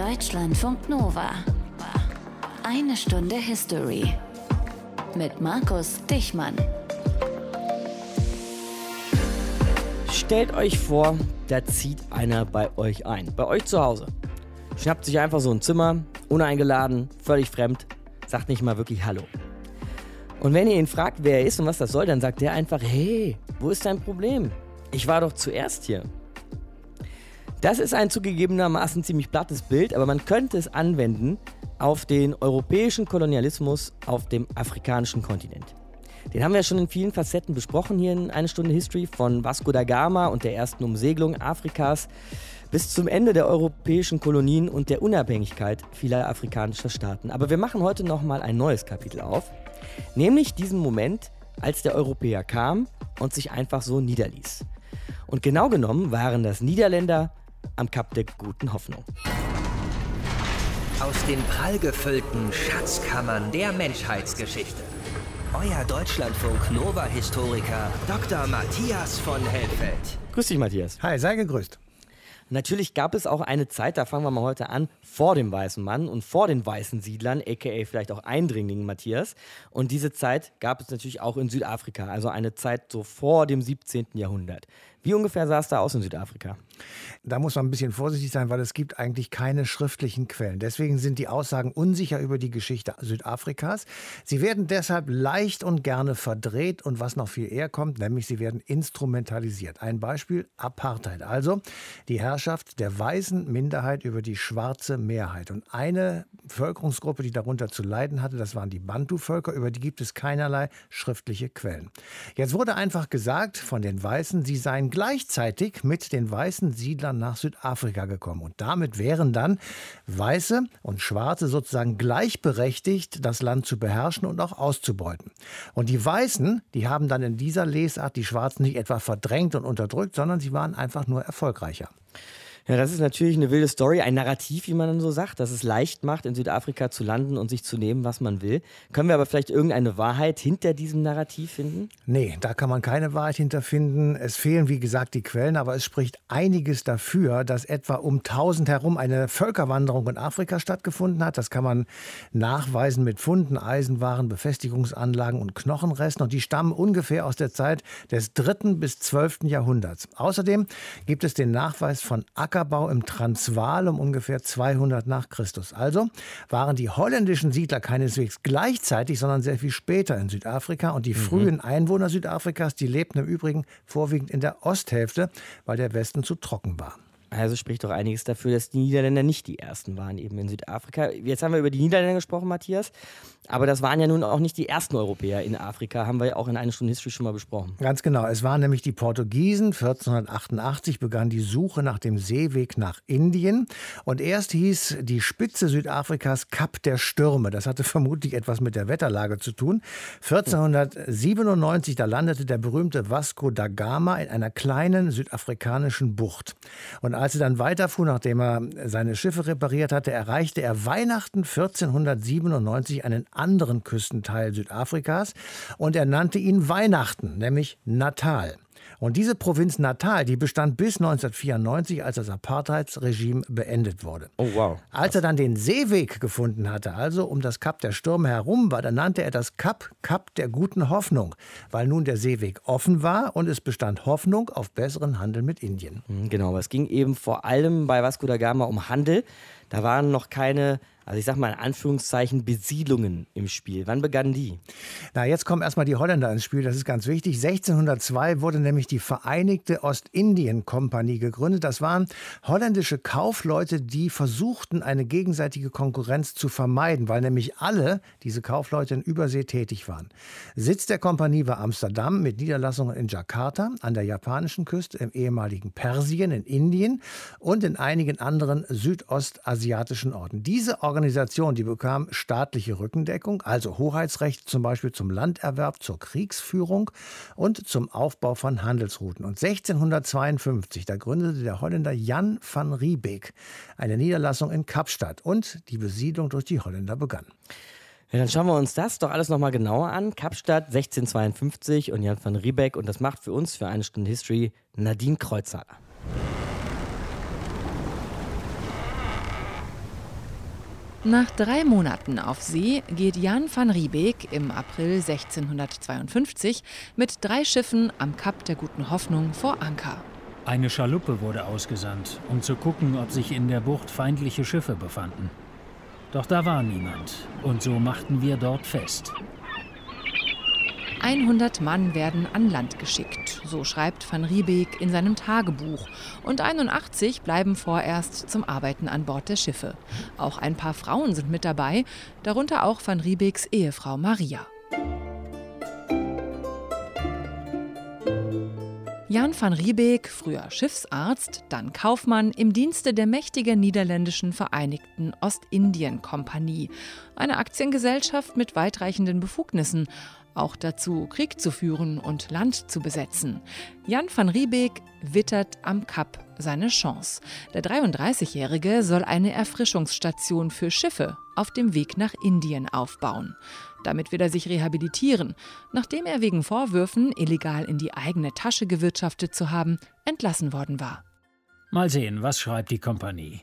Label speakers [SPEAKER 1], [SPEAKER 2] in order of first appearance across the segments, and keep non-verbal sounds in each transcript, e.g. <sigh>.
[SPEAKER 1] Deutschlandfunk Nova. Eine Stunde History. Mit Markus Dichmann.
[SPEAKER 2] Stellt euch vor, da zieht einer bei euch ein. Bei euch zu Hause. Schnappt sich einfach so ein Zimmer, uneingeladen, völlig fremd, sagt nicht mal wirklich Hallo. Und wenn ihr ihn fragt, wer er ist und was das soll, dann sagt er einfach, hey, wo ist dein Problem? Ich war doch zuerst hier. Das ist ein zugegebenermaßen ziemlich plattes Bild, aber man könnte es anwenden auf den europäischen Kolonialismus auf dem afrikanischen Kontinent. Den haben wir schon in vielen Facetten besprochen hier in Eine Stunde History, von Vasco da Gama und der ersten Umsegelung Afrikas bis zum Ende der europäischen Kolonien und der Unabhängigkeit vieler afrikanischer Staaten. Aber wir machen heute nochmal ein neues Kapitel auf, nämlich diesen Moment, als der Europäer kam und sich einfach so niederließ. Und genau genommen waren das Niederländer am Kap der guten Hoffnung.
[SPEAKER 3] Aus den prallgefüllten Schatzkammern der Menschheitsgeschichte. Euer Deutschlandfunk Nova-Historiker Dr. Matthias von Helfeld.
[SPEAKER 2] Grüß dich, Matthias.
[SPEAKER 4] Hi, sei gegrüßt.
[SPEAKER 2] Natürlich gab es auch eine Zeit, da fangen wir mal heute an, vor dem weißen Mann und vor den weißen Siedlern, aka vielleicht auch Eindringlingen, Matthias. Und diese Zeit gab es natürlich auch in Südafrika, also eine Zeit so vor dem 17. Jahrhundert. Wie ungefähr sah es da aus in Südafrika?
[SPEAKER 4] Da muss man ein bisschen vorsichtig sein, weil es gibt eigentlich keine schriftlichen Quellen. Deswegen sind die Aussagen unsicher über die Geschichte Südafrikas. Sie werden deshalb leicht und gerne verdreht und was noch viel eher kommt, nämlich sie werden instrumentalisiert. Ein Beispiel Apartheid, also die Herrschaft der weißen Minderheit über die schwarze Mehrheit. Und eine Bevölkerungsgruppe, die darunter zu leiden hatte, das waren die Bantu-Völker, über die gibt es keinerlei schriftliche Quellen. Jetzt wurde einfach gesagt von den Weißen, sie seien gleichzeitig mit den weißen Siedlern nach Südafrika gekommen. Und damit wären dann Weiße und Schwarze sozusagen gleichberechtigt, das Land zu beherrschen und auch auszubeuten. Und die Weißen, die haben dann in dieser Lesart die Schwarzen nicht etwa verdrängt und unterdrückt, sondern sie waren einfach nur erfolgreicher.
[SPEAKER 2] Ja, das ist natürlich eine wilde Story, ein Narrativ, wie man dann so sagt, dass es leicht macht, in Südafrika zu landen und sich zu nehmen, was man will. Können wir aber vielleicht irgendeine Wahrheit hinter diesem Narrativ finden?
[SPEAKER 4] Nee, da kann man keine Wahrheit hinterfinden. Es fehlen, wie gesagt, die Quellen, aber es spricht einiges dafür, dass etwa um 1000 herum eine Völkerwanderung in Afrika stattgefunden hat. Das kann man nachweisen mit Funden, Eisenwaren, Befestigungsanlagen und Knochenresten. Und die stammen ungefähr aus der Zeit des 3. bis 12. Jahrhunderts. Außerdem gibt es den Nachweis von Acker Ackerbau im Transvaal um ungefähr 200 nach Christus. Also waren die holländischen Siedler keineswegs gleichzeitig, sondern sehr viel später in Südafrika. Und die mhm. frühen Einwohner Südafrikas, die lebten im Übrigen vorwiegend in der Osthälfte, weil der Westen zu trocken war.
[SPEAKER 2] Also spricht doch einiges dafür, dass die Niederländer nicht die ersten waren eben in Südafrika. Jetzt haben wir über die Niederländer gesprochen, Matthias. Aber das waren ja nun auch nicht die ersten Europäer in Afrika, haben wir ja auch in einer Stunde History schon mal besprochen.
[SPEAKER 4] Ganz genau. Es waren nämlich die Portugiesen. 1488 begann die Suche nach dem Seeweg nach Indien. Und erst hieß die Spitze Südafrikas Kap der Stürme. Das hatte vermutlich etwas mit der Wetterlage zu tun. 1497, da landete der berühmte Vasco da Gama in einer kleinen südafrikanischen Bucht. Und als er dann weiterfuhr, nachdem er seine Schiffe repariert hatte, erreichte er Weihnachten 1497 einen anderen Küstenteil Südafrikas und er nannte ihn Weihnachten, nämlich Natal. Und diese Provinz Natal, die bestand bis 1994, als das Apartheidsregime beendet wurde.
[SPEAKER 2] Oh wow.
[SPEAKER 4] Als er dann den Seeweg gefunden hatte, also um das Kap der Stürme herum war, dann nannte er das Kap Kap der guten Hoffnung, weil nun der Seeweg offen war und es bestand Hoffnung auf besseren Handel mit Indien.
[SPEAKER 2] Hm, genau, es ging eben vor allem bei Vasco da Gama um Handel. Da waren noch keine also ich sag mal in Anführungszeichen, Besiedlungen im Spiel. Wann begannen die?
[SPEAKER 4] Na, jetzt kommen erstmal die Holländer ins Spiel, das ist ganz wichtig. 1602 wurde nämlich die Vereinigte Ostindien-Kompanie gegründet. Das waren holländische Kaufleute, die versuchten, eine gegenseitige Konkurrenz zu vermeiden, weil nämlich alle diese Kaufleute in Übersee tätig waren. Sitz der Kompanie war Amsterdam mit Niederlassungen in Jakarta, an der japanischen Küste, im ehemaligen Persien, in Indien und in einigen anderen südostasiatischen Orten. Diese Organisation Organisation, die bekam staatliche Rückendeckung, also Hoheitsrecht zum Beispiel zum Landerwerb, zur Kriegsführung und zum Aufbau von Handelsrouten. Und 1652, da gründete der Holländer Jan van Riebeek eine Niederlassung in Kapstadt und die Besiedlung durch die Holländer begann.
[SPEAKER 2] Ja, dann schauen wir uns das doch alles nochmal genauer an. Kapstadt 1652 und Jan van Riebeck und das macht für uns für eine Stunde History Nadine Kreuzhaler.
[SPEAKER 5] Nach drei Monaten auf See geht Jan van Riebeek im April 1652 mit drei Schiffen am Kap der Guten Hoffnung vor Anker.
[SPEAKER 6] Eine Schaluppe wurde ausgesandt, um zu gucken, ob sich in der Bucht feindliche Schiffe befanden. Doch da war niemand, und so machten wir dort fest.
[SPEAKER 5] 100 Mann werden an Land geschickt, so schreibt van Riebeek in seinem Tagebuch. Und 81 bleiben vorerst zum Arbeiten an Bord der Schiffe. Auch ein paar Frauen sind mit dabei, darunter auch van Riebeeks Ehefrau Maria. Jan van Riebeek, früher Schiffsarzt, dann Kaufmann im Dienste der mächtigen niederländischen Vereinigten Ostindien-Kompanie, eine Aktiengesellschaft mit weitreichenden Befugnissen auch dazu, Krieg zu führen und Land zu besetzen. Jan van Riebeek wittert am Kap seine Chance. Der 33-Jährige soll eine Erfrischungsstation für Schiffe auf dem Weg nach Indien aufbauen. Damit will er sich rehabilitieren, nachdem er wegen Vorwürfen, illegal in die eigene Tasche gewirtschaftet zu haben, entlassen worden war.
[SPEAKER 6] Mal sehen, was schreibt die Kompanie.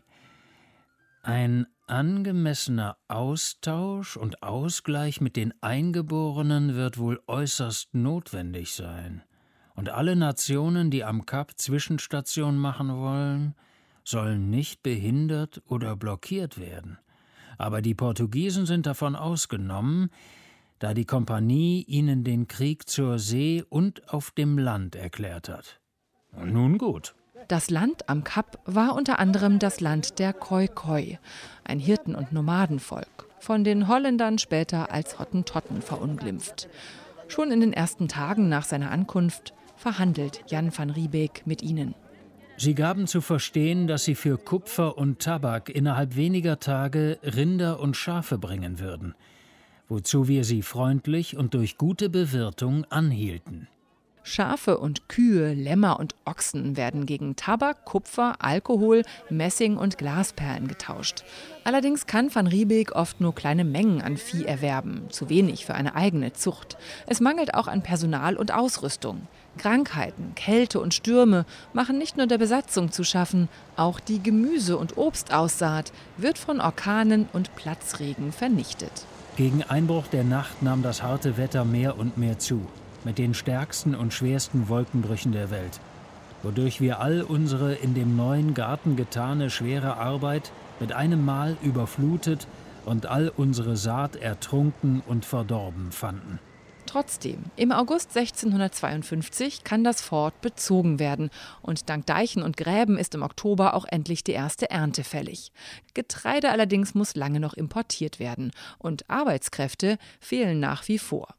[SPEAKER 6] Ein angemessener Austausch und Ausgleich mit den Eingeborenen wird wohl äußerst notwendig sein. Und alle Nationen, die am Kap Zwischenstation machen wollen, sollen nicht behindert oder blockiert werden. Aber die Portugiesen sind davon ausgenommen, da die Kompanie ihnen den Krieg zur See und auf dem Land erklärt hat. Nun gut.
[SPEAKER 5] Das Land am Kap war unter anderem das Land der Khoi-Khoi, ein Hirten- und Nomadenvolk, von den Holländern später als Hottentotten verunglimpft. Schon in den ersten Tagen nach seiner Ankunft verhandelt Jan van Riebeek mit ihnen.
[SPEAKER 6] Sie gaben zu verstehen, dass sie für Kupfer und Tabak innerhalb weniger Tage Rinder und Schafe bringen würden, wozu wir sie freundlich und durch gute Bewirtung anhielten.
[SPEAKER 5] Schafe und Kühe, Lämmer und Ochsen werden gegen Tabak, Kupfer, Alkohol, Messing und Glasperlen getauscht. Allerdings kann van Riebeek oft nur kleine Mengen an Vieh erwerben, zu wenig für eine eigene Zucht. Es mangelt auch an Personal und Ausrüstung. Krankheiten, Kälte und Stürme machen nicht nur der Besatzung zu schaffen, auch die Gemüse- und Obstaussaat wird von Orkanen und Platzregen vernichtet.
[SPEAKER 6] Gegen Einbruch der Nacht nahm das harte Wetter mehr und mehr zu mit den stärksten und schwersten Wolkenbrüchen der Welt, wodurch wir all unsere in dem neuen Garten getane schwere Arbeit mit einem Mal überflutet und all unsere Saat ertrunken und verdorben fanden.
[SPEAKER 5] Trotzdem, im August 1652 kann das Fort bezogen werden und dank Deichen und Gräben ist im Oktober auch endlich die erste Ernte fällig. Getreide allerdings muss lange noch importiert werden und Arbeitskräfte fehlen nach wie vor.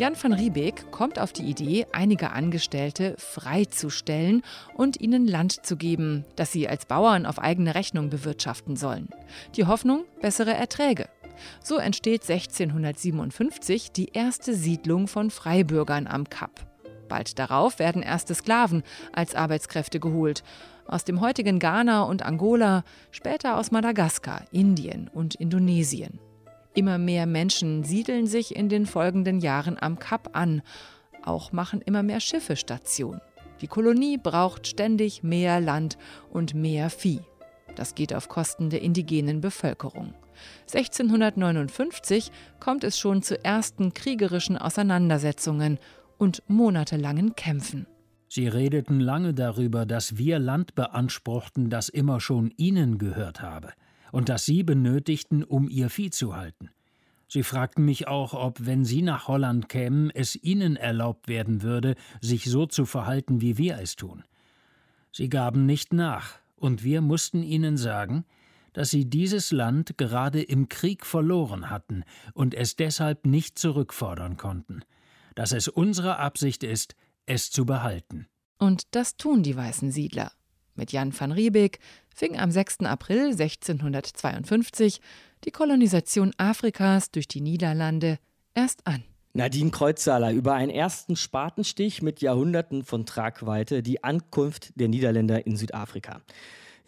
[SPEAKER 5] Jan van Riebeek kommt auf die Idee, einige Angestellte freizustellen und ihnen Land zu geben, das sie als Bauern auf eigene Rechnung bewirtschaften sollen. Die Hoffnung, bessere Erträge. So entsteht 1657 die erste Siedlung von Freibürgern am Kap. Bald darauf werden erste Sklaven als Arbeitskräfte geholt. Aus dem heutigen Ghana und Angola, später aus Madagaskar, Indien und Indonesien. Immer mehr Menschen siedeln sich in den folgenden Jahren am Kap an. Auch machen immer mehr Schiffe Station. Die Kolonie braucht ständig mehr Land und mehr Vieh. Das geht auf Kosten der indigenen Bevölkerung. 1659 kommt es schon zu ersten kriegerischen Auseinandersetzungen und monatelangen Kämpfen.
[SPEAKER 6] Sie redeten lange darüber, dass wir Land beanspruchten, das immer schon ihnen gehört habe und das sie benötigten, um ihr Vieh zu halten. Sie fragten mich auch, ob, wenn sie nach Holland kämen, es ihnen erlaubt werden würde, sich so zu verhalten, wie wir es tun. Sie gaben nicht nach, und wir mussten ihnen sagen, dass sie dieses Land gerade im Krieg verloren hatten und es deshalb nicht zurückfordern konnten, dass es unsere Absicht ist, es zu behalten.
[SPEAKER 5] Und das tun die weißen Siedler. Mit Jan van Riebeek fing am 6. April 1652 die Kolonisation Afrikas durch die Niederlande erst an.
[SPEAKER 2] Nadine Kreuzzahler über einen ersten Spatenstich mit Jahrhunderten von Tragweite, die Ankunft der Niederländer in Südafrika.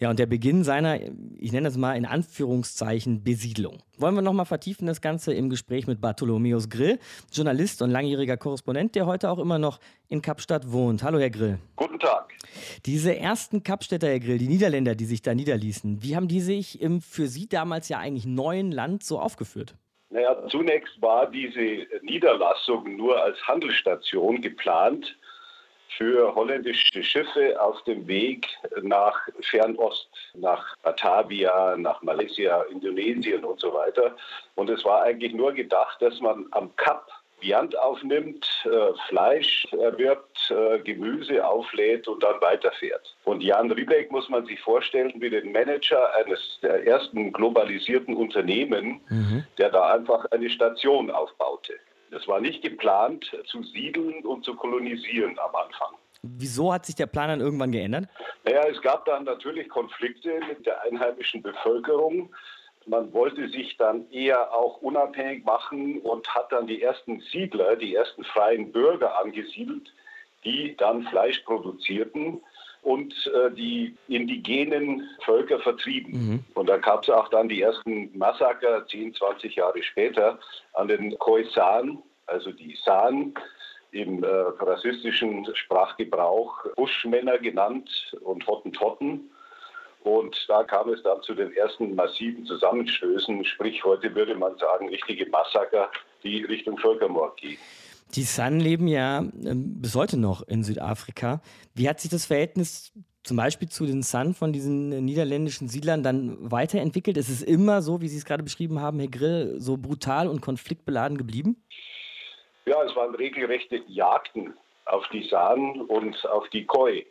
[SPEAKER 2] Ja, und der Beginn seiner, ich nenne das mal in Anführungszeichen, Besiedlung. Wollen wir nochmal vertiefen das Ganze im Gespräch mit Bartholomäus Grill, Journalist und langjähriger Korrespondent, der heute auch immer noch in Kapstadt wohnt. Hallo, Herr Grill.
[SPEAKER 7] Guten Tag.
[SPEAKER 2] Diese ersten Kapstädter Grill, die Niederländer, die sich da niederließen, wie haben die sich im für Sie damals ja eigentlich neuen Land so aufgeführt?
[SPEAKER 7] Naja, zunächst war diese Niederlassung nur als Handelsstation geplant für holländische Schiffe auf dem Weg nach Fernost, nach Batavia, nach Malaysia, Indonesien und so weiter. Und es war eigentlich nur gedacht, dass man am Kap Viand aufnimmt, äh, Fleisch erwirbt, äh, Gemüse auflädt und dann weiterfährt. Und Jan Riebeck muss man sich vorstellen wie den Manager eines der ersten globalisierten Unternehmen, mhm. der da einfach eine Station aufbaute. Es war nicht geplant zu siedeln und zu kolonisieren am Anfang.
[SPEAKER 2] Wieso hat sich der Plan dann irgendwann geändert?
[SPEAKER 7] Naja, es gab dann natürlich Konflikte mit der einheimischen Bevölkerung. Man wollte sich dann eher auch unabhängig machen und hat dann die ersten Siedler, die ersten freien Bürger angesiedelt, die dann Fleisch produzierten und äh, die indigenen Völker vertrieben. Mhm. Und da gab es auch dann die ersten Massaker 10, 20 Jahre später an den Khoisan, also die San, im äh, rassistischen Sprachgebrauch Buschmänner genannt und Hottentotten. Und da kam es dann zu den ersten massiven Zusammenstößen, sprich heute würde man sagen richtige Massaker, die Richtung Völkermord gehen.
[SPEAKER 2] Die San leben ja ähm, bis heute noch in Südafrika. Wie hat sich das Verhältnis zum Beispiel zu den San von diesen niederländischen Siedlern dann weiterentwickelt? Ist es immer so, wie Sie es gerade beschrieben haben, Herr Grill, so brutal und konfliktbeladen geblieben?
[SPEAKER 7] Ja, es waren regelrechte Jagden auf die San und auf die Koi.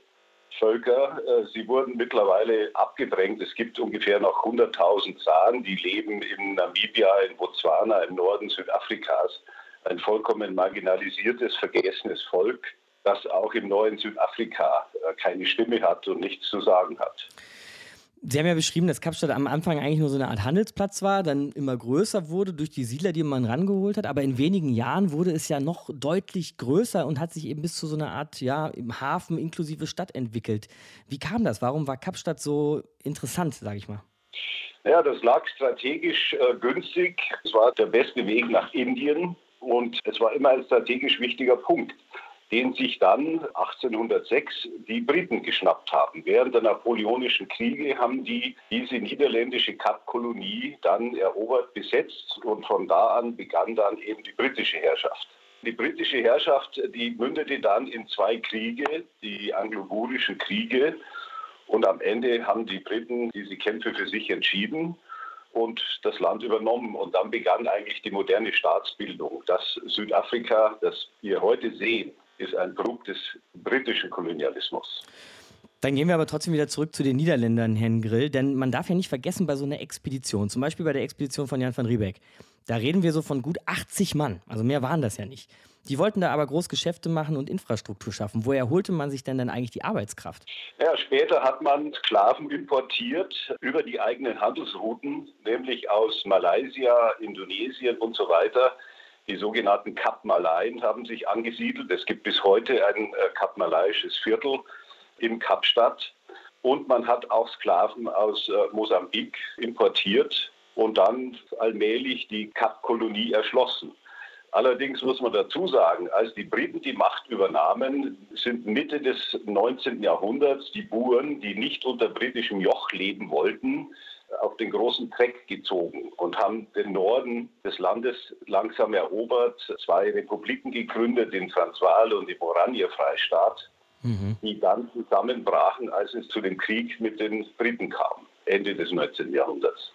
[SPEAKER 7] Völker. Äh, sie wurden mittlerweile abgedrängt. Es gibt ungefähr noch 100.000 San, die leben in Namibia, in Botswana, im Norden Südafrikas ein vollkommen marginalisiertes, vergessenes Volk, das auch im neuen Südafrika äh, keine Stimme hat und nichts zu sagen hat.
[SPEAKER 2] Sie haben ja beschrieben, dass Kapstadt am Anfang eigentlich nur so eine Art Handelsplatz war, dann immer größer wurde durch die Siedler, die man rangeholt hat. Aber in wenigen Jahren wurde es ja noch deutlich größer und hat sich eben bis zu so einer Art ja, im Hafen inklusive Stadt entwickelt. Wie kam das? Warum war Kapstadt so interessant, sage ich mal?
[SPEAKER 7] Ja, das lag strategisch äh, günstig. Es war der beste Weg nach Indien. Und es war immer ein strategisch wichtiger Punkt, den sich dann 1806 die Briten geschnappt haben. Während der Napoleonischen Kriege haben die diese niederländische Kapkolonie dann erobert, besetzt und von da an begann dann eben die britische Herrschaft. Die britische Herrschaft, die mündete dann in zwei Kriege, die anglo-burischen Kriege. Und am Ende haben die Briten diese Kämpfe für sich entschieden und das Land übernommen. Und dann begann eigentlich die moderne Staatsbildung. Das Südafrika, das wir heute sehen, ist ein Produkt des britischen Kolonialismus.
[SPEAKER 2] Dann gehen wir aber trotzdem wieder zurück zu den Niederländern, Herrn Grill, denn man darf ja nicht vergessen, bei so einer Expedition, zum Beispiel bei der Expedition von Jan van Riebeck, da reden wir so von gut 80 Mann, also mehr waren das ja nicht. Die wollten da aber groß Geschäfte machen und Infrastruktur schaffen. Woher holte man sich denn dann eigentlich die Arbeitskraft?
[SPEAKER 7] Ja, später hat man Sklaven importiert über die eigenen Handelsrouten, nämlich aus Malaysia, Indonesien und so weiter. Die sogenannten Kap-Malaien haben sich angesiedelt. Es gibt bis heute ein äh, Kap-Malaiisches Viertel in Kapstadt. Und man hat auch Sklaven aus äh, Mosambik importiert und dann allmählich die Kap-Kolonie erschlossen. Allerdings muss man dazu sagen, als die Briten die Macht übernahmen, sind Mitte des 19. Jahrhunderts die Buren, die nicht unter britischem Joch leben wollten, auf den großen Treck gezogen und haben den Norden des Landes langsam erobert, zwei Republiken gegründet, den Transvaal und den Oranje-Freistaat, mhm. die dann zusammenbrachen, als es zu dem Krieg mit den Briten kam, Ende des 19. Jahrhunderts.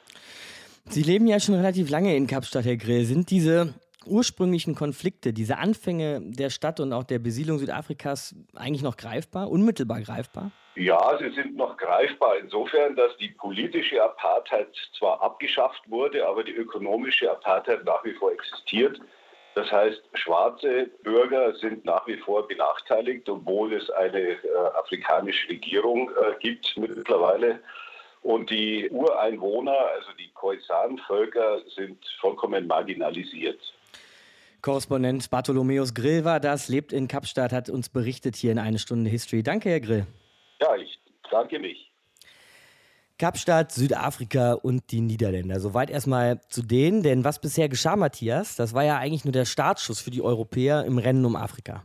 [SPEAKER 2] Sie leben ja schon relativ lange in Kapstadt, Herr Grill. Sind diese ursprünglichen Konflikte, diese Anfänge der Stadt und auch der Besiedlung Südafrikas eigentlich noch greifbar, unmittelbar greifbar?
[SPEAKER 7] Ja, sie sind noch greifbar insofern, dass die politische Apartheid zwar abgeschafft wurde, aber die ökonomische Apartheid nach wie vor existiert. Das heißt, schwarze Bürger sind nach wie vor benachteiligt, obwohl es eine äh, afrikanische Regierung äh, gibt mittlerweile. Und die Ureinwohner, also die Khoisan-Völker, sind vollkommen marginalisiert.
[SPEAKER 2] Korrespondent Bartholomäus Grill war das, lebt in Kapstadt, hat uns berichtet hier in eine Stunde History. Danke, Herr Grill.
[SPEAKER 7] Ja, ich danke mich.
[SPEAKER 2] Kapstadt, Südafrika und die Niederländer. Soweit erstmal zu denen, denn was bisher geschah, Matthias, das war ja eigentlich nur der Startschuss für die Europäer im Rennen um Afrika.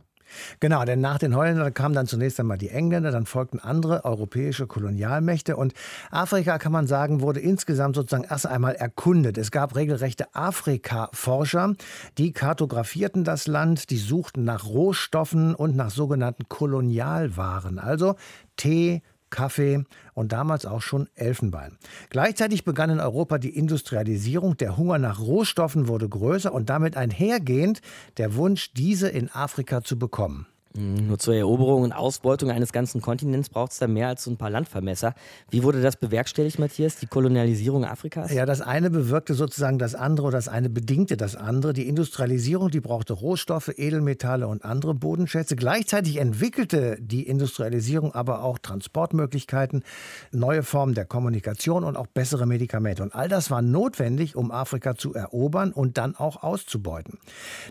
[SPEAKER 4] Genau, denn nach den Holländern kamen dann zunächst einmal die Engländer, dann folgten andere europäische Kolonialmächte und Afrika, kann man sagen, wurde insgesamt sozusagen erst einmal erkundet. Es gab regelrechte Afrika-Forscher, die kartografierten das Land, die suchten nach Rohstoffen und nach sogenannten Kolonialwaren, also Tee, Kaffee und damals auch schon Elfenbein. Gleichzeitig begann in Europa die Industrialisierung, der Hunger nach Rohstoffen wurde größer und damit einhergehend der Wunsch, diese in Afrika zu bekommen.
[SPEAKER 2] Mhm, nur zur Eroberung und Ausbeutung eines ganzen Kontinents braucht es da mehr als so ein paar Landvermesser. Wie wurde das bewerkstelligt, Matthias, die Kolonialisierung Afrikas?
[SPEAKER 4] Ja, das eine bewirkte sozusagen das andere oder das eine bedingte das andere. Die Industrialisierung, die brauchte Rohstoffe, Edelmetalle und andere Bodenschätze. Gleichzeitig entwickelte die Industrialisierung aber auch Transportmöglichkeiten, neue Formen der Kommunikation und auch bessere Medikamente. Und all das war notwendig, um Afrika zu erobern und dann auch auszubeuten.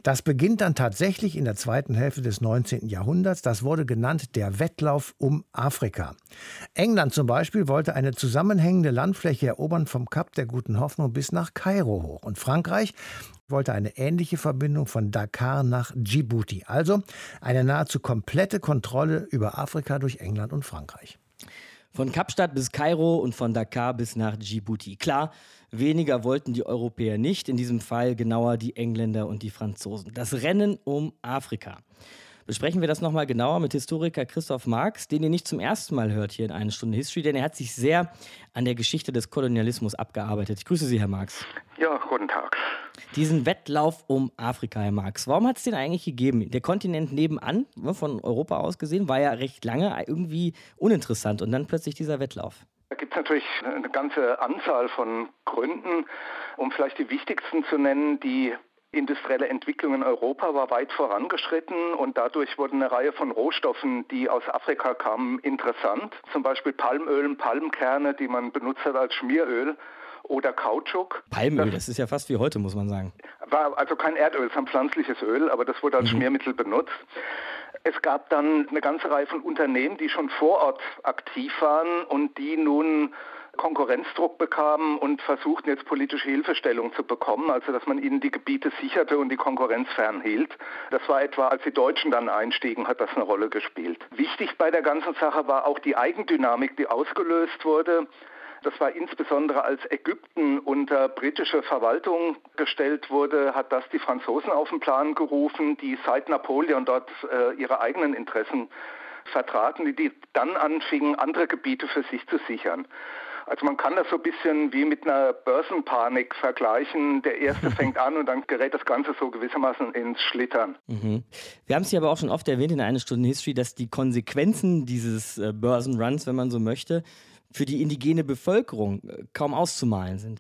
[SPEAKER 4] Das beginnt dann tatsächlich in der zweiten Hälfte des 19. Jahrhunderts. Das wurde genannt der Wettlauf um Afrika. England zum Beispiel wollte eine zusammenhängende Landfläche erobern vom Kap der Guten Hoffnung bis nach Kairo hoch. Und Frankreich wollte eine ähnliche Verbindung von Dakar nach Djibouti. Also eine nahezu komplette Kontrolle über Afrika durch England und Frankreich.
[SPEAKER 2] Von Kapstadt bis Kairo und von Dakar bis nach Djibouti. Klar, weniger wollten die Europäer nicht, in diesem Fall genauer die Engländer und die Franzosen. Das Rennen um Afrika besprechen wir das nochmal genauer mit Historiker Christoph Marx, den ihr nicht zum ersten Mal hört hier in einer Stunde History, denn er hat sich sehr an der Geschichte des Kolonialismus abgearbeitet. Ich grüße Sie, Herr Marx.
[SPEAKER 8] Ja, guten Tag.
[SPEAKER 2] Diesen Wettlauf um Afrika, Herr Marx, warum hat es den eigentlich gegeben? Der Kontinent nebenan, ne, von Europa aus gesehen, war ja recht lange irgendwie uninteressant und dann plötzlich dieser Wettlauf.
[SPEAKER 8] Da gibt es natürlich eine ganze Anzahl von Gründen. Um vielleicht die wichtigsten zu nennen, die industrielle Entwicklung in Europa war weit vorangeschritten und dadurch wurden eine Reihe von Rohstoffen, die aus Afrika kamen, interessant. Zum Beispiel Palmöl und Palmkerne, die man benutzt hat als Schmieröl oder Kautschuk.
[SPEAKER 2] Palmöl, das, das, ist ja fast wie heute, muss man sagen.
[SPEAKER 8] War also kein Erdöl, es ist ein pflanzliches Öl, aber das wurde als mhm. Schmiermittel benutzt. Es gab dann eine ganze Reihe von Unternehmen, die schon vor Ort aktiv waren und die nun Konkurrenzdruck bekamen und versuchten jetzt politische Hilfestellung zu bekommen, also dass man ihnen die Gebiete sicherte und die Konkurrenz fernhielt. Das war etwa, als die Deutschen dann einstiegen, hat das eine Rolle gespielt. Wichtig bei der ganzen Sache war auch die Eigendynamik, die ausgelöst wurde. Das war insbesondere als Ägypten unter britische Verwaltung gestellt wurde, hat das die Franzosen auf den Plan gerufen, die seit Napoleon dort äh, ihre eigenen Interessen vertraten, die, dann anfingen, andere Gebiete für sich zu sichern. Also man kann das so ein bisschen wie mit einer Börsenpanik vergleichen. Der erste <laughs> fängt an und dann gerät das Ganze so gewissermaßen ins Schlittern.
[SPEAKER 2] Mhm. Wir haben es ja aber auch schon oft erwähnt in einer Stunde History, dass die Konsequenzen dieses äh, Börsenruns, wenn man so möchte, für die indigene Bevölkerung äh, kaum auszumalen sind.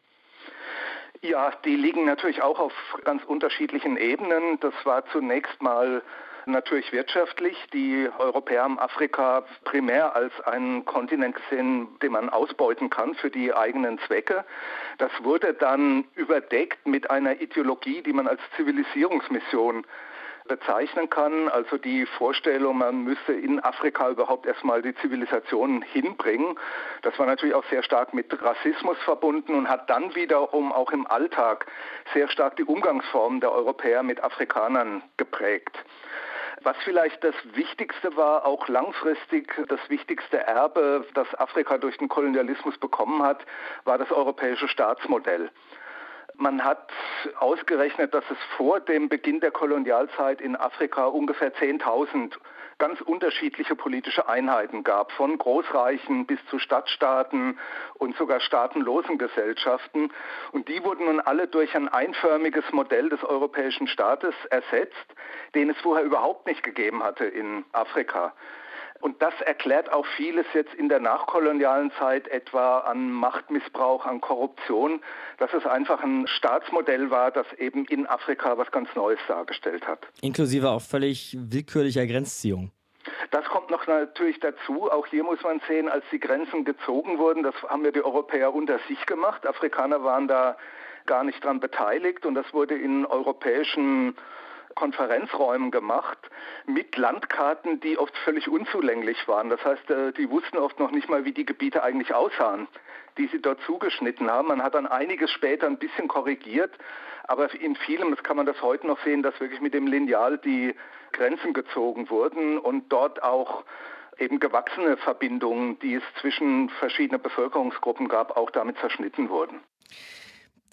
[SPEAKER 8] Ja, die liegen natürlich auch auf ganz unterschiedlichen Ebenen. Das war zunächst mal natürlich wirtschaftlich. Die Europäer haben Afrika primär als einen Kontinent gesehen, den man ausbeuten kann für die eigenen Zwecke. Das wurde dann überdeckt mit einer Ideologie, die man als Zivilisierungsmission bezeichnen kann. Also die Vorstellung, man müsse in Afrika überhaupt erstmal die Zivilisation hinbringen. Das war natürlich auch sehr stark mit Rassismus verbunden und hat dann wiederum auch im Alltag sehr stark die Umgangsformen der Europäer mit Afrikanern geprägt. Was vielleicht das Wichtigste war, auch langfristig das wichtigste Erbe, das Afrika durch den Kolonialismus bekommen hat, war das europäische Staatsmodell. Man hat ausgerechnet, dass es vor dem Beginn der Kolonialzeit in Afrika ungefähr 10.000 ganz unterschiedliche politische Einheiten gab, von Großreichen bis zu Stadtstaaten und sogar staatenlosen Gesellschaften. Und die wurden nun alle durch ein einförmiges Modell des europäischen Staates ersetzt, den es vorher überhaupt nicht gegeben hatte in Afrika. Und das erklärt auch vieles jetzt in der nachkolonialen Zeit, etwa an Machtmissbrauch, an Korruption, dass es einfach ein Staatsmodell war, das eben in Afrika was ganz Neues dargestellt hat.
[SPEAKER 2] Inklusive auch völlig willkürlicher Grenzziehung.
[SPEAKER 8] Das kommt noch natürlich dazu. Auch hier muss man sehen, als die Grenzen gezogen wurden, das haben ja die Europäer unter sich gemacht. Afrikaner waren da gar nicht dran beteiligt und das wurde in europäischen Konferenzräumen gemacht mit Landkarten, die oft völlig unzulänglich waren. Das heißt, äh, die wussten oft noch nicht mal, wie die Gebiete eigentlich aussahen, die sie dort zugeschnitten haben. Man hat dann einiges später ein bisschen korrigiert, aber in vielem, das kann man das heute noch sehen, dass wirklich mit dem Lineal die Grenzen gezogen wurden und dort auch eben gewachsene Verbindungen, die es zwischen verschiedenen Bevölkerungsgruppen gab, auch damit zerschnitten wurden.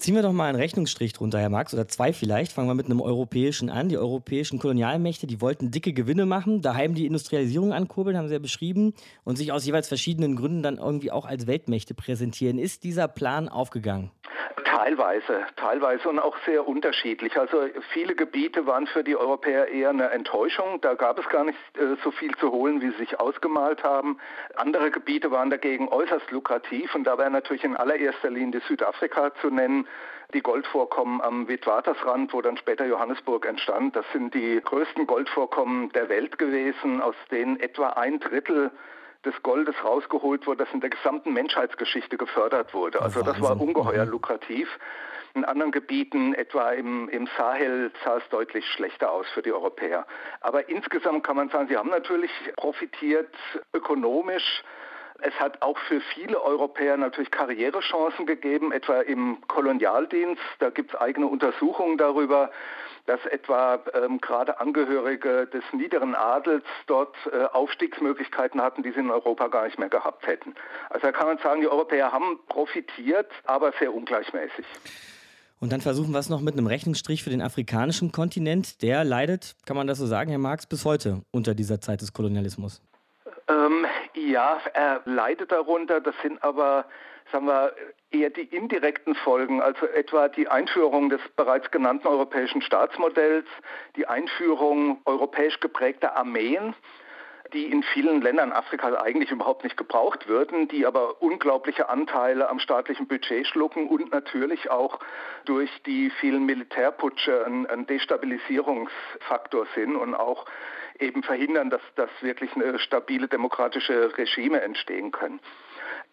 [SPEAKER 2] Ziehen wir doch mal einen Rechnungsstrich drunter, Herr Marx, oder zwei vielleicht. Fangen wir mit einem europäischen an. Die europäischen Kolonialmächte, die wollten dicke Gewinne machen, daheim die Industrialisierung ankurbeln, haben sie ja beschrieben, und sich aus jeweils verschiedenen Gründen dann irgendwie auch als Weltmächte präsentieren. Ist dieser Plan aufgegangen?
[SPEAKER 8] Teilweise, teilweise und auch sehr unterschiedlich. Also viele Gebiete waren für die Europäer eher eine Enttäuschung. Da gab es gar nicht äh, so viel zu holen, wie sie sich ausgemalt haben. Andere Gebiete waren dagegen äußerst lukrativ und da wäre natürlich in allererster Linie Südafrika zu nennen. Die Goldvorkommen am Witwatersrand, wo dann später Johannesburg entstand, das sind die größten Goldvorkommen der Welt gewesen, aus denen etwa ein Drittel des Goldes rausgeholt wurde, das in der gesamten Menschheitsgeschichte gefördert wurde. Also das war ungeheuer mhm. lukrativ. In anderen Gebieten, etwa im, im Sahel, sah es deutlich schlechter aus für die Europäer. Aber insgesamt kann man sagen, sie haben natürlich profitiert ökonomisch. Es hat auch für viele Europäer natürlich Karrierechancen gegeben, etwa im Kolonialdienst. Da gibt es eigene Untersuchungen darüber dass etwa ähm, gerade Angehörige des niederen Adels dort äh, Aufstiegsmöglichkeiten hatten, die sie in Europa gar nicht mehr gehabt hätten. Also da kann man sagen, die Europäer haben profitiert, aber sehr ungleichmäßig.
[SPEAKER 2] Und dann versuchen wir es noch mit einem Rechnungsstrich für den afrikanischen Kontinent. Der leidet, kann man das so sagen, Herr Marx, bis heute unter dieser Zeit des Kolonialismus.
[SPEAKER 8] Ähm, ja, er leidet darunter. Das sind aber, sagen wir, eher die indirekten Folgen, also etwa die Einführung des bereits genannten europäischen Staatsmodells, die Einführung europäisch geprägter Armeen, die in vielen Ländern Afrikas eigentlich überhaupt nicht gebraucht würden, die aber unglaubliche Anteile am staatlichen Budget schlucken und natürlich auch durch die vielen Militärputsche ein, ein Destabilisierungsfaktor sind und auch eben verhindern, dass, dass wirklich eine stabile demokratische Regime entstehen können.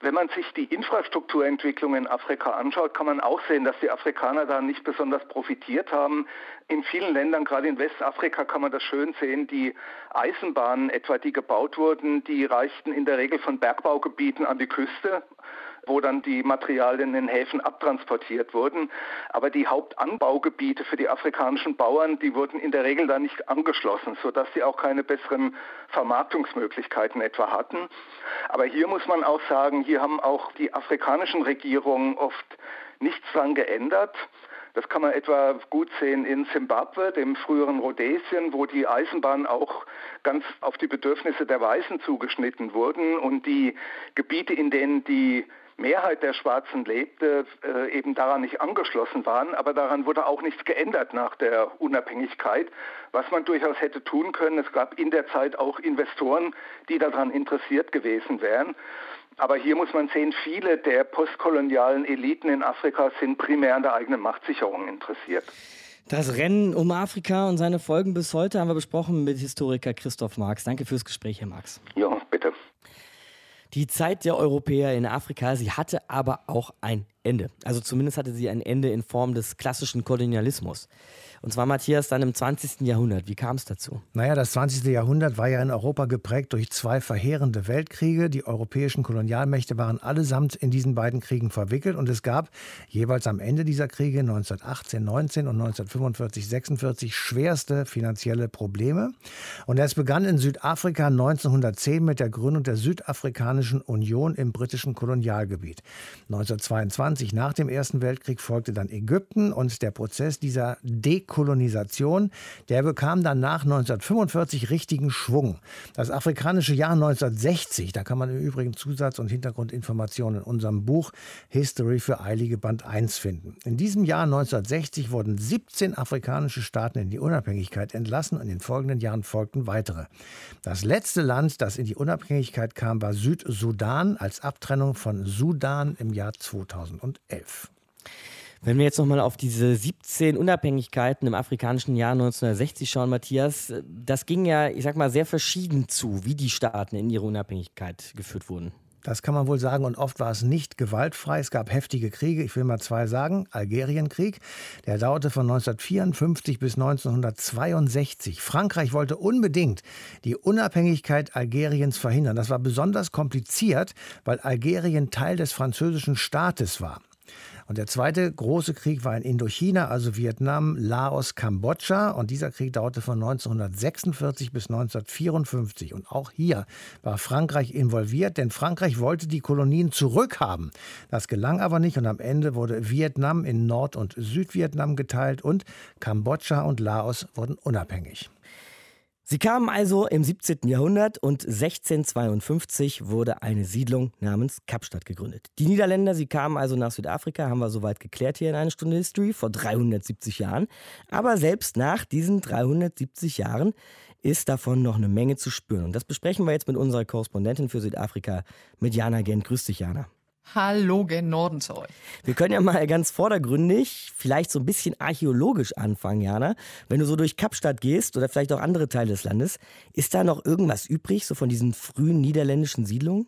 [SPEAKER 8] Wenn man sich die Infrastrukturentwicklung in Afrika anschaut, kann man auch sehen, dass die Afrikaner da nicht besonders profitiert haben. In vielen Ländern, gerade in Westafrika, kann man das schön sehen. Die Eisenbahnen etwa, die gebaut wurden, die reichten in der Regel von Bergbaugebieten an die Küste wo dann die Materialien in den Häfen abtransportiert wurden. Aber die Hauptanbaugebiete für die afrikanischen Bauern, die wurden in der Regel da nicht angeschlossen, sodass sie auch keine besseren Vermarktungsmöglichkeiten etwa hatten. Aber hier muss man auch sagen, hier haben auch die afrikanischen Regierungen oft nichts dran geändert. Das kann man etwa gut sehen in Simbabwe, dem früheren Rhodesien, wo die Eisenbahnen auch ganz auf die Bedürfnisse der Weißen zugeschnitten wurden und die Gebiete, in denen die Mehrheit der Schwarzen lebte, äh, eben daran nicht angeschlossen waren. Aber daran wurde auch nichts geändert nach der Unabhängigkeit, was man durchaus hätte tun können. Es gab in der Zeit auch Investoren, die daran interessiert gewesen wären. Aber hier muss man sehen, viele der postkolonialen Eliten in Afrika sind primär an der eigenen Machtsicherung interessiert.
[SPEAKER 2] Das Rennen um Afrika und seine Folgen bis heute haben wir besprochen mit Historiker Christoph Marx. Danke fürs Gespräch, Herr Marx.
[SPEAKER 8] Ja, bitte.
[SPEAKER 2] Die Zeit der Europäer in Afrika, sie hatte aber auch ein Ende. Also zumindest hatte sie ein Ende in Form des klassischen Kolonialismus. Und zwar, Matthias, dann im 20. Jahrhundert. Wie kam es dazu?
[SPEAKER 4] Naja, das 20. Jahrhundert war ja in Europa geprägt durch zwei verheerende Weltkriege. Die europäischen Kolonialmächte waren allesamt in diesen beiden Kriegen verwickelt. Und es gab jeweils am Ende dieser Kriege 1918, 19 und 1945, 46 schwerste finanzielle Probleme. Und es begann in Südafrika 1910 mit der Gründung der Südafrikanischen Union im britischen Kolonialgebiet. 1922, nach dem Ersten Weltkrieg, folgte dann Ägypten und der Prozess dieser Dekolonisierung Dekolonisation, der bekam dann nach 1945 richtigen Schwung. Das afrikanische Jahr 1960, da kann man im Übrigen Zusatz- und Hintergrundinformationen in unserem Buch History für Eilige Band 1 finden. In diesem Jahr 1960 wurden 17 afrikanische Staaten in die Unabhängigkeit entlassen und in den folgenden Jahren folgten weitere. Das letzte Land, das in die Unabhängigkeit kam, war Südsudan als Abtrennung von Sudan im Jahr 2011.
[SPEAKER 2] Wenn wir jetzt nochmal auf diese 17 Unabhängigkeiten im afrikanischen Jahr 1960 schauen, Matthias, das ging ja, ich sag mal, sehr verschieden zu, wie die Staaten in ihre Unabhängigkeit geführt wurden.
[SPEAKER 4] Das kann man wohl sagen. Und oft war es nicht gewaltfrei. Es gab heftige Kriege. Ich will mal zwei sagen. Algerienkrieg, der dauerte von 1954 bis 1962. Frankreich wollte unbedingt die Unabhängigkeit Algeriens verhindern. Das war besonders kompliziert, weil Algerien Teil des französischen Staates war. Und der zweite große Krieg war in Indochina, also Vietnam, Laos, Kambodscha. Und dieser Krieg dauerte von 1946 bis 1954. Und auch hier war Frankreich involviert, denn Frankreich wollte die Kolonien zurückhaben. Das gelang aber nicht und am Ende wurde Vietnam in Nord- und Südvietnam geteilt und Kambodscha und Laos wurden unabhängig.
[SPEAKER 2] Sie kamen also im 17. Jahrhundert und 1652 wurde eine Siedlung namens Kapstadt gegründet. Die Niederländer, sie kamen also nach Südafrika, haben wir soweit geklärt hier in einer Stunde History, vor 370 Jahren. Aber selbst nach diesen 370 Jahren ist davon noch eine Menge zu spüren. Und das besprechen wir jetzt mit unserer Korrespondentin für Südafrika, mit Jana Gent. Grüß dich, Jana.
[SPEAKER 9] Hallo gen Norden zu euch.
[SPEAKER 2] Wir können ja mal ganz vordergründig, vielleicht so ein bisschen archäologisch anfangen, Jana. Wenn du so durch Kapstadt gehst oder vielleicht auch andere Teile des Landes, ist da noch irgendwas übrig, so von diesen frühen niederländischen Siedlungen?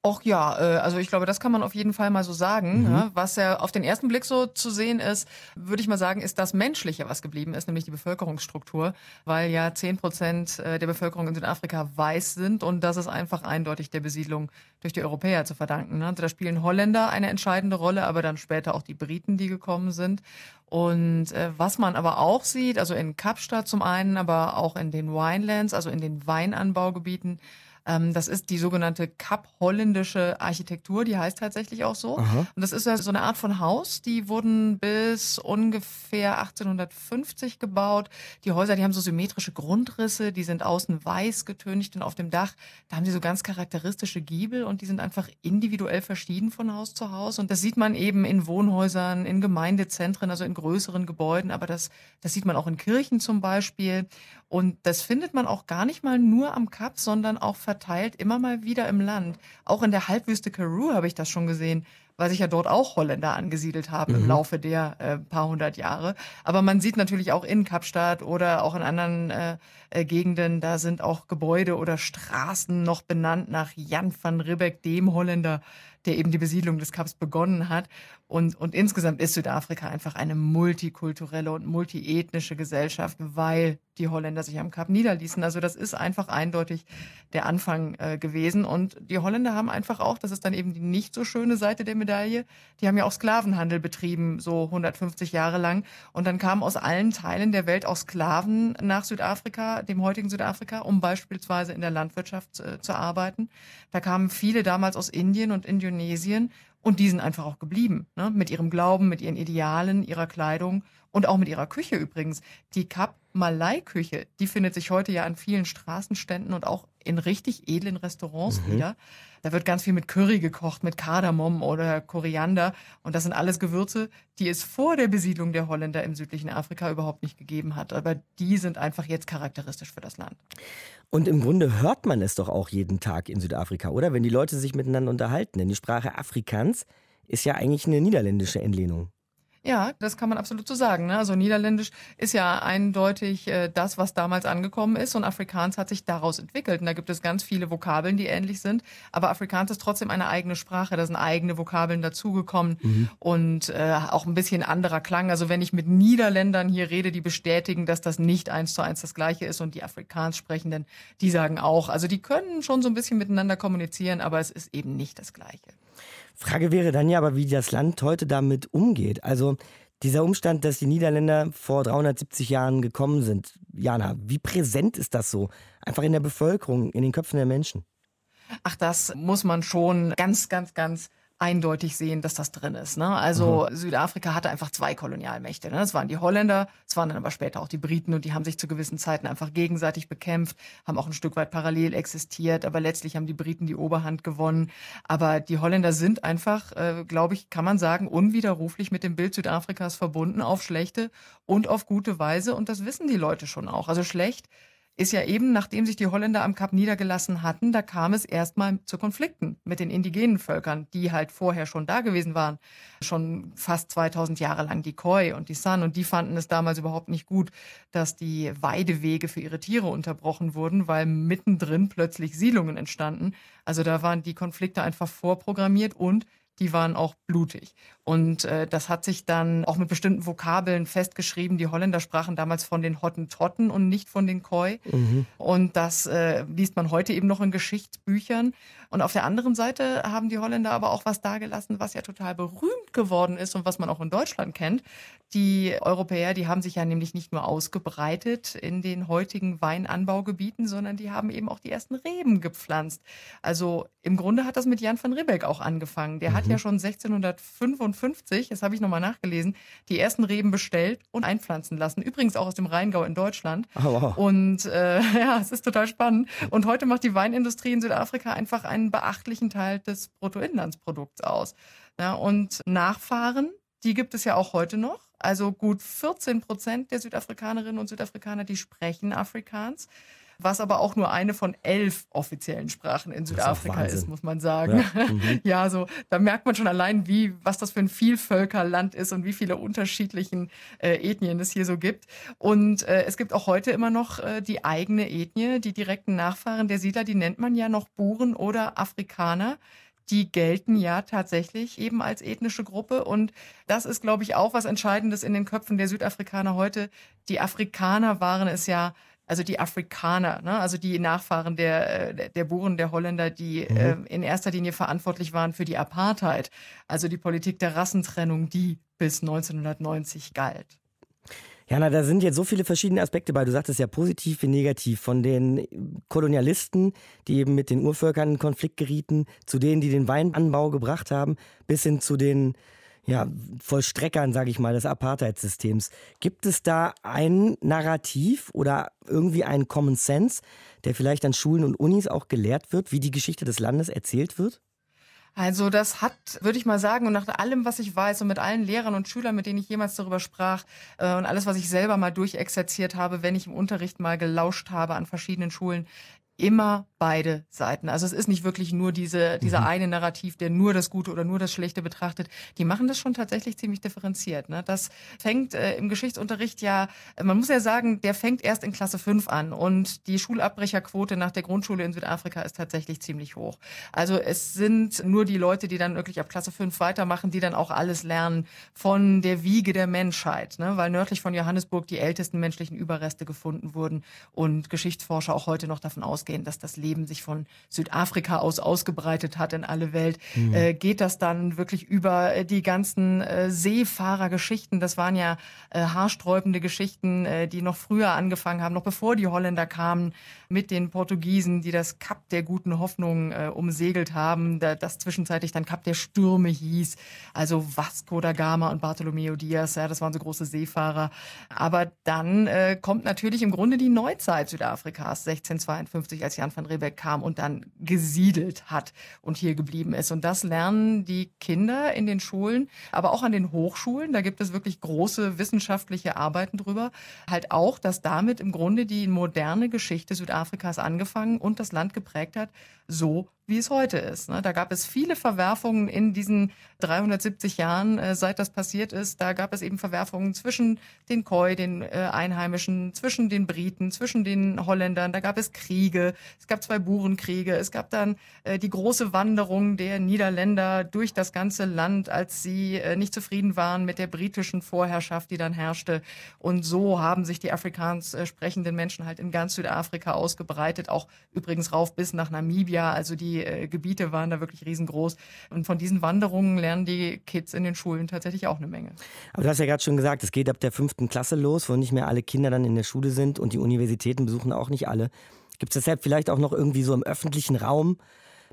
[SPEAKER 9] Och ja, äh, also ich glaube, das kann man auf jeden Fall mal so sagen.
[SPEAKER 2] Mhm.
[SPEAKER 9] Ja, was ja auf den ersten Blick so zu sehen ist, würde ich mal sagen, ist das Menschliche, was geblieben ist, nämlich die Bevölkerungsstruktur, weil ja zehn Prozent äh, der Bevölkerung in Südafrika weiß sind und das ist einfach eindeutig der Besiedlung durch die Europäer zu verdanken. Ne? Also da spielen Holländer eine entscheidende Rolle, aber dann später auch die Briten, die gekommen sind. Und äh, was man aber auch sieht, also in Kapstadt zum einen, aber auch in den Winelands, also in den Weinanbaugebieten, das ist die sogenannte Kap-holländische Architektur, die heißt tatsächlich auch so.
[SPEAKER 2] Aha.
[SPEAKER 9] Und das ist ja so eine Art von Haus, die wurden bis ungefähr 1850 gebaut. Die Häuser, die haben so symmetrische Grundrisse, die sind außen weiß getüncht und auf dem Dach, da haben sie so ganz charakteristische Giebel und die sind einfach individuell verschieden von Haus zu Haus. Und das sieht man eben in Wohnhäusern, in Gemeindezentren, also in größeren Gebäuden, aber das, das sieht man auch in Kirchen zum Beispiel. Und das findet man auch gar nicht mal nur am Kap, sondern auch verteilt immer mal wieder im Land. Auch in der Halbwüste Karoo habe ich das schon gesehen, weil sich ja dort auch Holländer angesiedelt haben im Laufe der äh, paar hundert Jahre. Aber man sieht natürlich auch in Kapstadt oder auch in anderen äh, äh, Gegenden, da sind auch Gebäude oder Straßen noch benannt nach Jan van Ribbeck, dem Holländer, der eben die Besiedlung des Kaps begonnen hat. Und, und insgesamt ist Südafrika einfach eine multikulturelle und multiethnische Gesellschaft, weil die Holländer sich am Kap niederließen. Also das ist einfach eindeutig der Anfang äh, gewesen. Und die Holländer haben einfach auch, das ist dann eben die nicht so schöne Seite der Medaille, die haben ja auch Sklavenhandel betrieben, so 150 Jahre lang. Und dann kamen aus allen Teilen der Welt auch Sklaven nach Südafrika, dem heutigen Südafrika, um beispielsweise in der Landwirtschaft äh, zu arbeiten. Da kamen viele damals aus Indien und Indonesien und die sind einfach auch geblieben, ne? mit ihrem Glauben, mit ihren Idealen, ihrer Kleidung und auch mit ihrer Küche übrigens. Die Kap Malai-Küche, die findet sich heute ja an vielen Straßenständen und auch in richtig edlen Restaurants wieder. Da wird ganz viel mit Curry gekocht, mit Kardamom oder Koriander. Und das sind alles Gewürze, die es vor der Besiedlung der Holländer im südlichen Afrika überhaupt nicht gegeben hat. Aber die sind einfach jetzt charakteristisch für das Land.
[SPEAKER 2] Und im Grunde hört man es doch auch jeden Tag in Südafrika, oder? Wenn die Leute sich miteinander unterhalten. Denn die Sprache Afrikaans ist ja eigentlich eine niederländische Entlehnung.
[SPEAKER 9] Ja, das kann man absolut so sagen. Ne? Also Niederländisch ist ja eindeutig äh, das, was damals angekommen ist und Afrikaans hat sich daraus entwickelt. Und da gibt es ganz viele Vokabeln, die ähnlich sind. Aber Afrikaans ist trotzdem eine eigene Sprache. Da sind eigene Vokabeln dazugekommen und äh, auch ein bisschen anderer Klang. Also wenn ich mit Niederländern hier rede, die bestätigen, dass das nicht eins zu eins das Gleiche ist und die Afrikaans sprechenden, die sagen auch. Also die können schon so ein bisschen miteinander kommunizieren, aber es ist eben nicht das Gleiche.
[SPEAKER 2] Frage wäre dann ja aber, wie das Land heute damit umgeht. Also dieser Umstand, dass die Niederländer vor 370 Jahren gekommen sind. Jana, wie präsent ist das so? Einfach in der Bevölkerung, in den Köpfen der Menschen.
[SPEAKER 9] Ach, das muss man schon ganz, ganz, ganz eindeutig sehen, dass das drin ist. Ne? Also Südafrika hatte einfach zwei Kolonialmächte. Ne? Das waren die Holländer, es waren dann aber später auch die Briten und die haben sich zu gewissen Zeiten einfach gegenseitig bekämpft, haben auch ein Stück weit parallel existiert, aber letztlich haben die Briten die Oberhand gewonnen. Aber die Holländer sind einfach, äh, glaube ich, kann man sagen, unwiderruflich mit dem Bild Südafrikas verbunden auf schlechte und auf gute Weise und das wissen die Leute schon auch. Also schlecht ist ja eben, nachdem sich die Holländer am Kap niedergelassen hatten, da kam es erstmal zu Konflikten mit den indigenen Völkern, die halt vorher schon da gewesen waren. Schon fast 2000 Jahre lang die Khoi und die San. Und die fanden es damals überhaupt nicht gut, dass die Weidewege für ihre Tiere unterbrochen wurden, weil mittendrin plötzlich Siedlungen entstanden. Also da waren die Konflikte einfach vorprogrammiert und die waren auch blutig. Und äh, das hat sich dann auch mit bestimmten Vokabeln festgeschrieben. Die Holländer sprachen damals von den Hottentotten und nicht von den Koi. Mhm. Und das äh, liest man heute eben noch in Geschichtsbüchern. Und auf der anderen Seite haben die Holländer aber auch was dagelassen, was ja total berühmt geworden ist und was man auch in Deutschland kennt. Die Europäer, die haben sich ja nämlich nicht nur ausgebreitet in den heutigen Weinanbaugebieten, sondern die haben eben auch die ersten Reben gepflanzt. Also im Grunde hat das mit Jan van Ribbeck auch angefangen. Der mhm. hat ja schon 1655, das habe ich nochmal nachgelesen, die ersten Reben bestellt und einpflanzen lassen. Übrigens auch aus dem Rheingau in Deutschland. Oh, wow. Und äh, <laughs> ja, es ist total spannend. Und heute macht die Weinindustrie in Südafrika einfach einen beachtlichen Teil des Bruttoinlandsprodukts aus. Ja, und Nachfahren, die gibt es ja auch heute noch. Also gut 14 Prozent der Südafrikanerinnen und Südafrikaner, die sprechen Afrikaans was aber auch nur eine von elf offiziellen Sprachen in Südafrika ist, ist, muss man sagen. Ja, <laughs> mhm. ja, so da merkt man schon allein, wie was das für ein Vielvölkerland ist und wie viele unterschiedlichen äh, Ethnien es hier so gibt. Und äh, es gibt auch heute immer noch äh, die eigene Ethnie, die direkten Nachfahren der Siedler, die nennt man ja noch Buren oder Afrikaner die gelten ja tatsächlich eben als ethnische Gruppe. Und das ist, glaube ich, auch was Entscheidendes in den Köpfen der Südafrikaner heute. Die Afrikaner waren es ja also die Afrikaner, ne? also die Nachfahren der, äh, der Buren, der Holländer, die mhm. äh, in erster Linie verantwortlich waren für die Apartheid, also die Politik der Rassentrennung, die bis 1990 galt.
[SPEAKER 2] Jana, da sind jetzt so viele verschiedene Aspekte bei. Du sagtest ja positiv wie negativ. Von den Kolonialisten, die eben mit den Urvölkern in Konflikt gerieten, zu denen, die den Weinanbau gebracht haben, bis hin zu den ja, Vollstreckern, sage ich mal, des Apartheid-Systems. Gibt es da ein Narrativ oder irgendwie einen Common Sense, der vielleicht an Schulen und Unis auch gelehrt wird, wie die Geschichte des Landes erzählt wird?
[SPEAKER 9] Also das hat, würde ich mal sagen, und nach allem, was ich weiß und mit allen Lehrern und Schülern, mit denen ich jemals darüber sprach äh, und alles, was ich selber mal durchexerziert habe, wenn ich im Unterricht mal gelauscht habe an verschiedenen Schulen, immer beide Seiten. Also es ist nicht wirklich nur diese, dieser mhm. eine Narrativ, der nur das Gute oder nur das Schlechte betrachtet. Die machen das schon tatsächlich ziemlich differenziert. Ne? Das fängt äh, im Geschichtsunterricht ja, man muss ja sagen, der fängt erst in Klasse 5 an und die Schulabbrecherquote nach der Grundschule in Südafrika ist tatsächlich ziemlich hoch. Also es sind nur die Leute, die dann wirklich ab Klasse 5 weitermachen, die dann auch alles lernen von der Wiege der Menschheit, ne? weil nördlich von Johannesburg die ältesten menschlichen Überreste gefunden wurden und Geschichtsforscher auch heute noch davon ausgehen, ausgehen, dass das Leben sich von Südafrika aus ausgebreitet hat in alle Welt, mhm. äh, geht das dann wirklich über äh, die ganzen äh, Seefahrergeschichten. Das waren ja äh, haarsträubende Geschichten, äh, die noch früher angefangen haben, noch bevor die Holländer kamen, mit den Portugiesen, die das Kap der guten Hoffnung äh, umsegelt haben, da, das zwischenzeitlich dann Kap der Stürme hieß. Also Vasco da Gama und Bartolomeo Diaz, ja, das waren so große Seefahrer. Aber dann äh, kommt natürlich im Grunde die Neuzeit Südafrikas, 1652 1990, als Jan van Riebeck kam und dann gesiedelt hat und hier geblieben ist. Und das lernen die Kinder in den Schulen, aber auch an den Hochschulen. Da gibt es wirklich große wissenschaftliche Arbeiten drüber. Halt auch, dass damit im Grunde die moderne Geschichte Südafrikas angefangen und das Land geprägt hat, so wie es heute ist. Ne? Da gab es viele Verwerfungen in diesen 370 Jahren, äh, seit das passiert ist. Da gab es eben Verwerfungen zwischen den Khoi, den äh, Einheimischen, zwischen den Briten, zwischen den Holländern. Da gab es Kriege. Es gab zwei Burenkriege. Es gab dann äh, die große Wanderung der Niederländer durch das ganze Land, als sie nicht zufrieden waren mit der britischen Vorherrschaft, die dann herrschte. Und so haben sich die Afrikaans sprechenden Menschen halt in ganz Südafrika ausgebreitet, auch übrigens rauf bis nach Namibia. Also die äh, Gebiete waren da wirklich riesengroß. Und von diesen Wanderungen lernen die Kids in den Schulen tatsächlich auch eine Menge.
[SPEAKER 2] Aber du hast ja gerade schon gesagt, es geht ab der fünften Klasse los, wo nicht mehr alle Kinder dann in der Schule sind und die Universitäten besuchen auch nicht alle. Gibt es deshalb vielleicht auch noch irgendwie so im öffentlichen Raum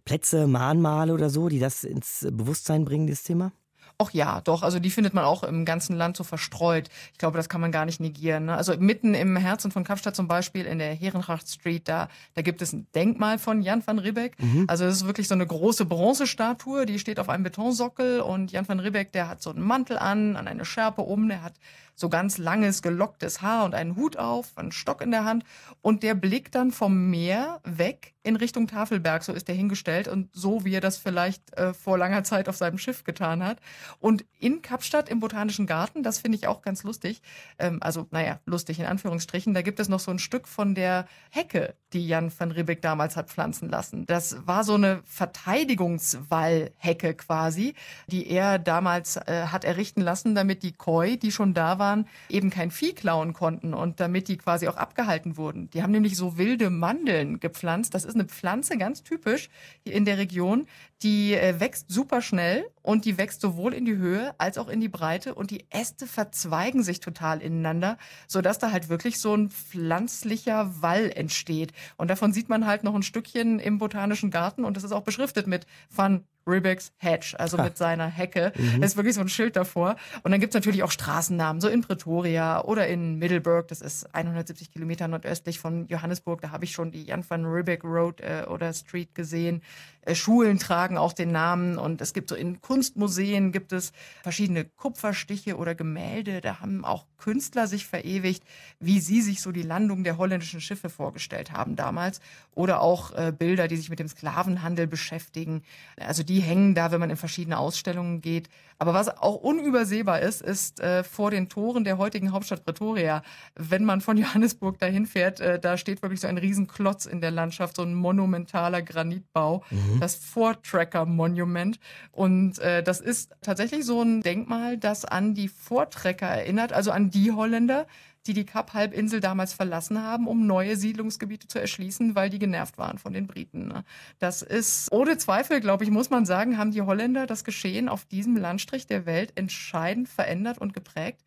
[SPEAKER 2] Plätze, Mahnmale oder so, die das ins Bewusstsein bringen, dieses Thema?
[SPEAKER 9] Ach ja, doch. Also die findet man auch im ganzen Land so verstreut. Ich glaube, das kann man gar nicht negieren. Ne? Also mitten im Herzen von Kapstadt zum Beispiel in der Herengracht Street, da, da gibt es ein Denkmal von Jan van Riebeck. Mhm. Also es ist wirklich so eine große Bronzestatue, die steht auf einem Betonsockel und Jan van Riebeck, der hat so einen Mantel an, an eine Schärpe um, der hat so ganz langes, gelocktes Haar und einen Hut auf, einen Stock in der Hand und der blickt dann vom Meer weg in Richtung Tafelberg, so ist er hingestellt und so wie er das vielleicht äh, vor langer Zeit auf seinem Schiff getan hat. Und in Kapstadt im Botanischen Garten, das finde ich auch ganz lustig, ähm, also naja, lustig in Anführungsstrichen, da gibt es noch so ein Stück von der Hecke, die Jan van Riebeck damals hat pflanzen lassen. Das war so eine Verteidigungswallhecke quasi, die er damals äh, hat errichten lassen, damit die Koi, die schon da waren, eben kein Vieh klauen konnten und damit die quasi auch abgehalten wurden. Die haben nämlich so wilde Mandeln gepflanzt. Das ist eine Pflanze, ganz typisch hier in der Region. Die äh, wächst super schnell und die wächst sowohl in die Höhe als auch in die Breite und die Äste verzweigen sich total ineinander, sodass da halt wirklich so ein pflanzlicher Wall entsteht. Und davon sieht man halt noch ein Stückchen im Botanischen Garten und das ist auch beschriftet mit Van Ribbecks Hedge, also mit seiner Hecke. Mhm. Da ist wirklich so ein Schild davor. Und dann gibt's natürlich auch Straßennamen, so in Pretoria oder in Middleburg, das ist 170 Kilometer nordöstlich von Johannesburg. Da habe ich schon die Jan van Riebeck Road äh, oder Street gesehen. Äh, Schulen tragen auch den Namen und es gibt so in Kunstmuseen gibt es verschiedene Kupferstiche oder Gemälde. Da haben auch Künstler sich verewigt, wie sie sich so die Landung der holländischen Schiffe vorgestellt haben damals. Oder auch äh, Bilder, die sich mit dem Sklavenhandel beschäftigen. Also die hängen da, wenn man in verschiedene Ausstellungen geht. Aber was auch unübersehbar ist, ist äh, vor den Toren der heutigen Hauptstadt Pretoria. Wenn man von Johannesburg dahin fährt, äh, da steht wirklich so ein Riesenklotz in der Landschaft, so ein monumentaler Granitbau, mhm. das Vortracker Monument. Und äh, das ist tatsächlich so ein Denkmal, das an die Vortrecker erinnert, also an die Holländer, die die Kap-Halbinsel damals verlassen haben, um neue Siedlungsgebiete zu erschließen, weil die genervt waren von den Briten. Ne? Das ist ohne Zweifel, glaube ich, muss man sagen, haben die Holländer das Geschehen auf diesem Landstrich der Welt entscheidend verändert und geprägt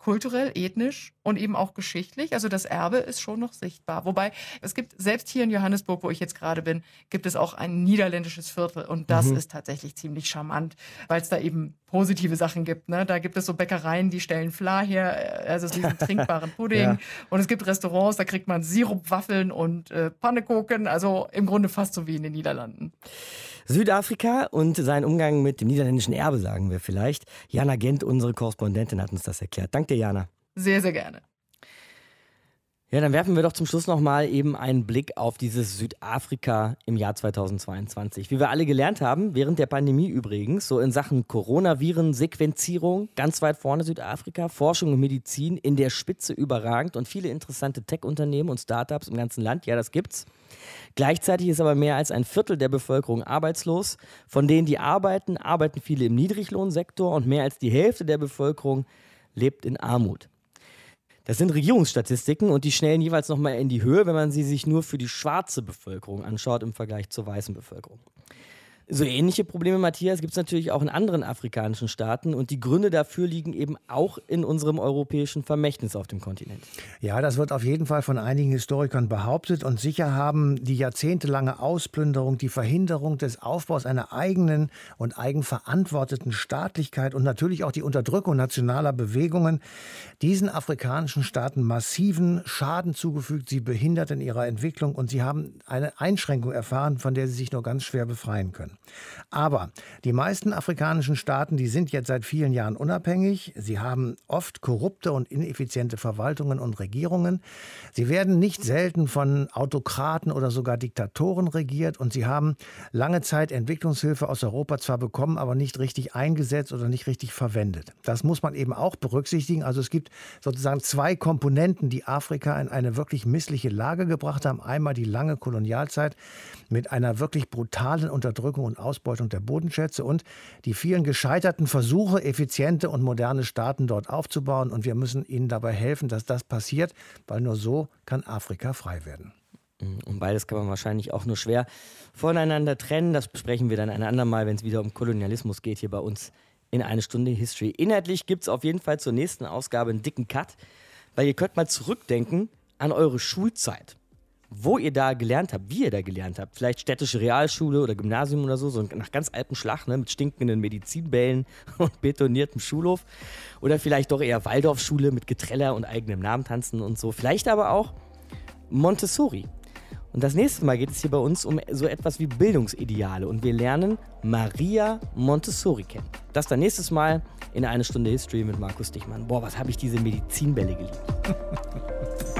[SPEAKER 9] kulturell, ethnisch und eben auch geschichtlich. Also das Erbe ist schon noch sichtbar. Wobei es gibt, selbst hier in Johannesburg, wo ich jetzt gerade bin, gibt es auch ein niederländisches Viertel und das mhm. ist tatsächlich ziemlich charmant, weil es da eben positive Sachen gibt. Ne? Da gibt es so Bäckereien, die stellen Fla her, äh, also diesen <laughs> trinkbaren Pudding. ja. Und es gibt Restaurants, da kriegt man Sirupwaffeln und äh, Pannekuchen. Also im Grunde fast so wie in den Niederlanden.
[SPEAKER 2] Südafrika und sein Umgang mit dem niederländischen Erbe, sagen wir vielleicht. Jana Gent, unsere Korrespondentin, hat uns das erklärt. Danke dir, Jana.
[SPEAKER 9] Sehr, sehr gerne.
[SPEAKER 2] Ja, dann werfen wir doch zum Schluss nochmal eben einen Blick auf dieses Südafrika im Jahr 2022. Wie wir alle gelernt haben, während der Pandemie übrigens, so in Sachen Coronaviren-Sequenzierung, ganz weit vorne Südafrika, Forschung und Medizin in der Spitze überragend und viele interessante Tech-Unternehmen und Startups im ganzen Land. Ja, das gibt's. Gleichzeitig ist aber mehr als ein Viertel der Bevölkerung arbeitslos. Von denen, die arbeiten, arbeiten viele im Niedriglohnsektor und mehr als die Hälfte der Bevölkerung lebt in Armut. Das sind Regierungsstatistiken und die schnellen jeweils nochmal in die Höhe, wenn man sie sich nur für die schwarze Bevölkerung anschaut im Vergleich zur weißen Bevölkerung. So ähnliche Probleme, Matthias, gibt es natürlich auch in anderen afrikanischen Staaten und die Gründe dafür liegen eben auch in unserem europäischen Vermächtnis auf dem Kontinent.
[SPEAKER 4] Ja, das wird auf jeden Fall von einigen Historikern behauptet und sicher haben die jahrzehntelange Ausplünderung, die Verhinderung des Aufbaus einer eigenen und eigenverantworteten Staatlichkeit und natürlich auch die Unterdrückung nationaler Bewegungen diesen afrikanischen Staaten massiven Schaden zugefügt, sie behindert in ihrer Entwicklung und sie haben eine Einschränkung erfahren, von der sie sich nur ganz schwer befreien können. Aber die meisten afrikanischen Staaten, die sind jetzt seit vielen Jahren unabhängig. Sie haben oft korrupte und ineffiziente Verwaltungen und Regierungen. Sie werden nicht selten von Autokraten oder sogar Diktatoren regiert und sie haben lange Zeit Entwicklungshilfe aus Europa zwar bekommen, aber nicht richtig eingesetzt oder nicht richtig verwendet. Das muss man eben auch berücksichtigen. Also es gibt sozusagen zwei Komponenten, die Afrika in eine wirklich missliche Lage gebracht haben. Einmal die lange Kolonialzeit mit einer wirklich brutalen Unterdrückung und Ausbeutung der Bodenschätze und die vielen gescheiterten Versuche, effiziente und moderne Staaten dort aufzubauen. Und wir müssen ihnen dabei helfen, dass das passiert, weil nur so kann Afrika frei werden.
[SPEAKER 2] Und beides kann man wahrscheinlich auch nur schwer voneinander trennen. Das besprechen wir dann ein andermal, wenn es wieder um Kolonialismus geht, hier bei uns in eine Stunde History. Inhaltlich gibt es auf jeden Fall zur nächsten Ausgabe einen dicken Cut, weil ihr könnt mal zurückdenken an eure Schulzeit wo ihr da gelernt habt, wie ihr da gelernt habt. Vielleicht städtische Realschule oder Gymnasium oder so, so nach ganz altem Schlag, ne, mit stinkenden Medizinbällen <laughs> und betoniertem Schulhof. Oder vielleicht doch eher Waldorfschule mit Getreller und eigenem Namen tanzen und so. Vielleicht aber auch Montessori. Und das nächste Mal geht es hier bei uns um so etwas wie Bildungsideale und wir lernen Maria Montessori kennen. Das dann nächstes Mal in einer Stunde History mit Markus Dichmann. Boah, was habe ich diese Medizinbälle geliebt. <laughs>